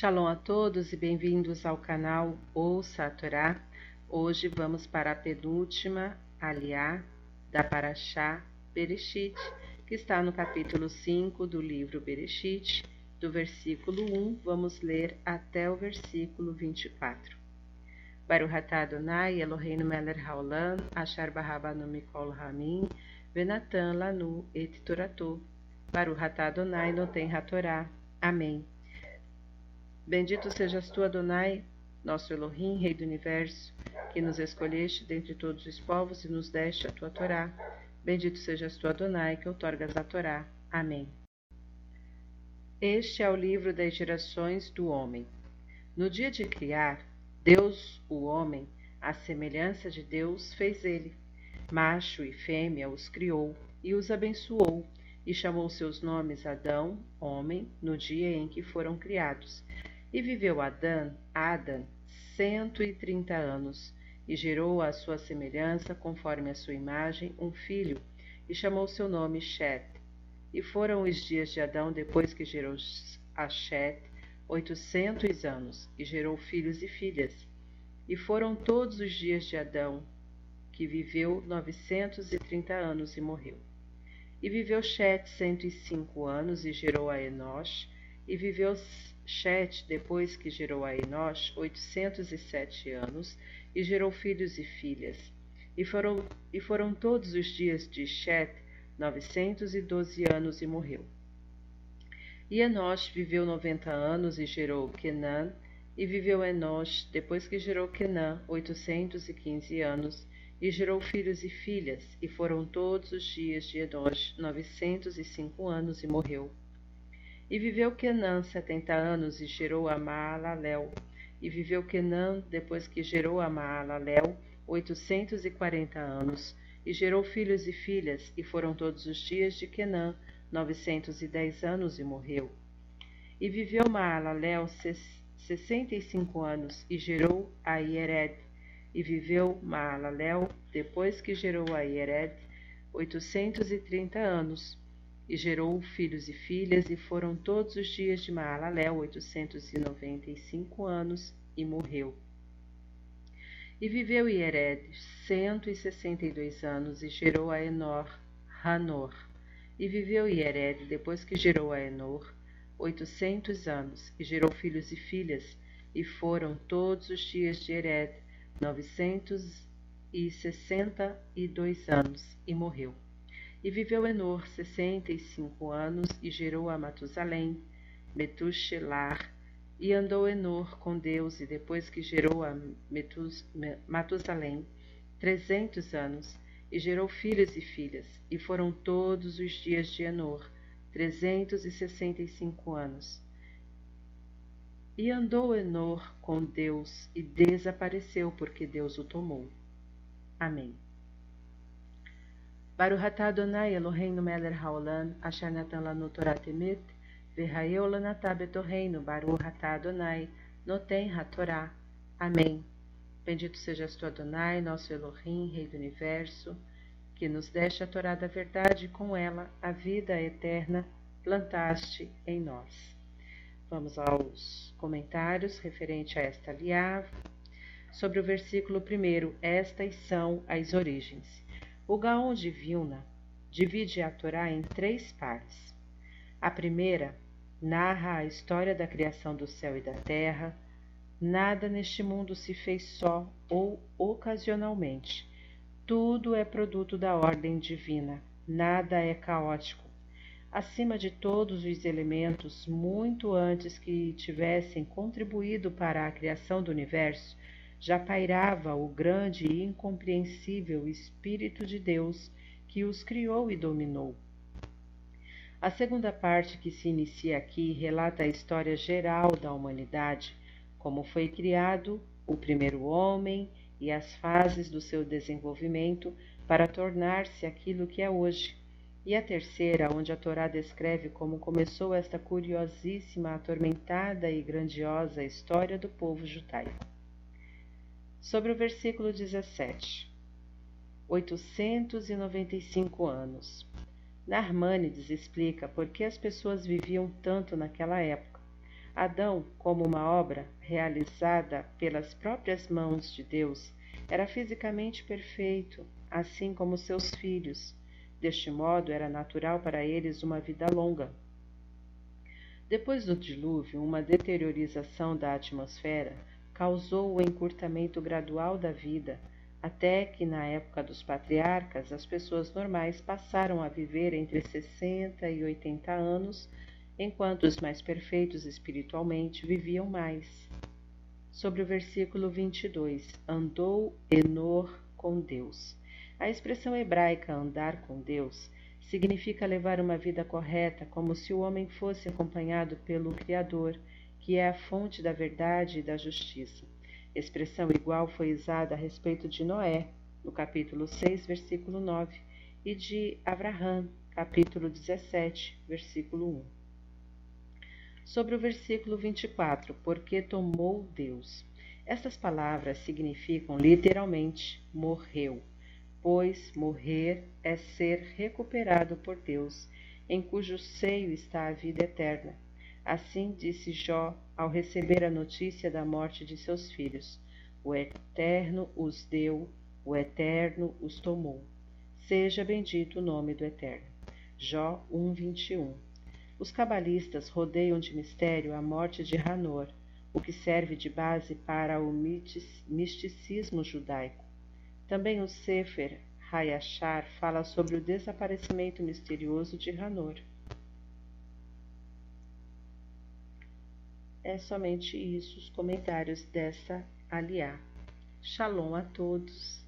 Shalom a todos e bem-vindos ao canal Ouça a Torá. Hoje vamos para a penúltima aliá da Paraxá Bereshit, que está no capítulo 5 do livro Bereshit, do versículo 1, vamos ler até o versículo 24. Baruch atah Adonai Eloheinu melech haolam, asher barabanu mikol hamim, venatan lanu et toratu. Baruch atah Adonai noten hatorá. Amém. Bendito sejas tu, Adonai, nosso Elohim, Rei do Universo, que nos escolheste dentre todos os povos e nos deste a tua Torá. Bendito sejas tu, Adonai, que outorgas a Torá. Amém. Este é o livro das gerações do homem. No dia de criar, Deus, o homem, à semelhança de Deus, fez ele. Macho e fêmea os criou e os abençoou, e chamou seus nomes Adão, homem, no dia em que foram criados e viveu Adã, Adam, cento e trinta anos, e gerou à sua semelhança, conforme a sua imagem, um filho, e chamou seu nome Shet. E foram os dias de Adão depois que gerou a Shet, oitocentos anos, e gerou filhos e filhas. E foram todos os dias de Adão, que viveu novecentos e trinta anos e morreu. E viveu Shet cento e cinco anos, e gerou a Enosh, e viveu Chet, depois que gerou a Enosh, oitocentos e sete anos, e gerou filhos e filhas. E foram, e foram todos os dias de e doze anos e morreu. E Enosh viveu noventa anos e gerou Kenan, e viveu Enosh, depois que gerou Kenan, oitocentos e quinze anos, e gerou filhos e filhas, e foram todos os dias de Enosh novecentos e cinco anos e morreu. E viveu Quenã setenta anos e gerou a Maalalel. E viveu Quenã, depois que gerou a Maalalel, oitocentos e quarenta anos, e gerou filhos e filhas, e foram todos os dias de Quenã, novecentos e dez anos, e morreu. E viveu Maalalel sessenta e cinco anos, e gerou a Iered. E viveu Maalalel, depois que gerou a Iered, oitocentos e trinta anos, e gerou filhos e filhas, e foram todos os dias de Maalalel oitocentos e noventa e cinco anos, e morreu. E viveu Iered cento e sessenta e dois anos, e gerou a Enor, Hanor. E viveu Iered, depois que gerou a Enor, oitocentos anos, e gerou filhos e filhas, e foram todos os dias de Ered, novecentos e sessenta e dois anos, e morreu. E viveu Enor sessenta e cinco anos, e gerou a Matusalém, Metushelar, e andou Enor com Deus, e depois que gerou a Metus, Matusalém, trezentos anos, e gerou filhos e filhas, e foram todos os dias de Enor, trezentos e sessenta e cinco anos. E andou Enor com Deus, e desapareceu, porque Deus o tomou. Amém. Baruch atah Adonai Eloheinu melech haolam, asher natan lanu Torah temet, v'hayeu lanatah betorreinu, Baruch atah Adonai, noten hatorá. Amém. Bendito sejas tu, Adonai, nosso Elohim, Rei do Universo, que nos deste a Torá da verdade e com ela a vida eterna plantaste em nós. Vamos aos comentários referente a esta liá. Sobre o versículo primeiro, estas são as origens. O Gaon de Vilna divide a Torá em três partes. A primeira narra a história da criação do céu e da terra. Nada neste mundo se fez só ou ocasionalmente. Tudo é produto da ordem divina. Nada é caótico. Acima de todos os elementos, muito antes que tivessem contribuído para a criação do universo, já pairava o grande e incompreensível Espírito de Deus que os criou e dominou. A segunda parte que se inicia aqui relata a história geral da humanidade, como foi criado o primeiro homem e as fases do seu desenvolvimento para tornar-se aquilo que é hoje. E a terceira, onde a Torá descreve como começou esta curiosíssima, atormentada e grandiosa história do povo judaico sobre o versículo 17. 895 anos. Narmânides explica por que as pessoas viviam tanto naquela época. Adão, como uma obra realizada pelas próprias mãos de Deus, era fisicamente perfeito, assim como seus filhos. Deste modo, era natural para eles uma vida longa. Depois do dilúvio, uma deteriorização da atmosfera causou o encurtamento gradual da vida, até que na época dos patriarcas as pessoas normais passaram a viver entre 60 e 80 anos, enquanto os mais perfeitos espiritualmente viviam mais. Sobre o versículo 22, andou Enor com Deus. A expressão hebraica andar com Deus significa levar uma vida correta, como se o homem fosse acompanhado pelo Criador, que é a fonte da verdade e da justiça. Expressão igual foi usada a respeito de Noé, no capítulo 6, versículo 9, e de Abraão, capítulo 17, versículo 1. Sobre o versículo 24, porque tomou Deus. Estas palavras significam literalmente morreu, pois morrer é ser recuperado por Deus, em cujo seio está a vida eterna. Assim disse Jó ao receber a notícia da morte de seus filhos: O Eterno os deu, o Eterno os tomou. Seja bendito o nome do Eterno. Jó 1:21. Os cabalistas rodeiam de mistério a morte de Hanor, o que serve de base para o misticismo judaico. Também o Sefer Hayashar fala sobre o desaparecimento misterioso de Hanor. É somente isso os comentários dessa aliá. Shalom a todos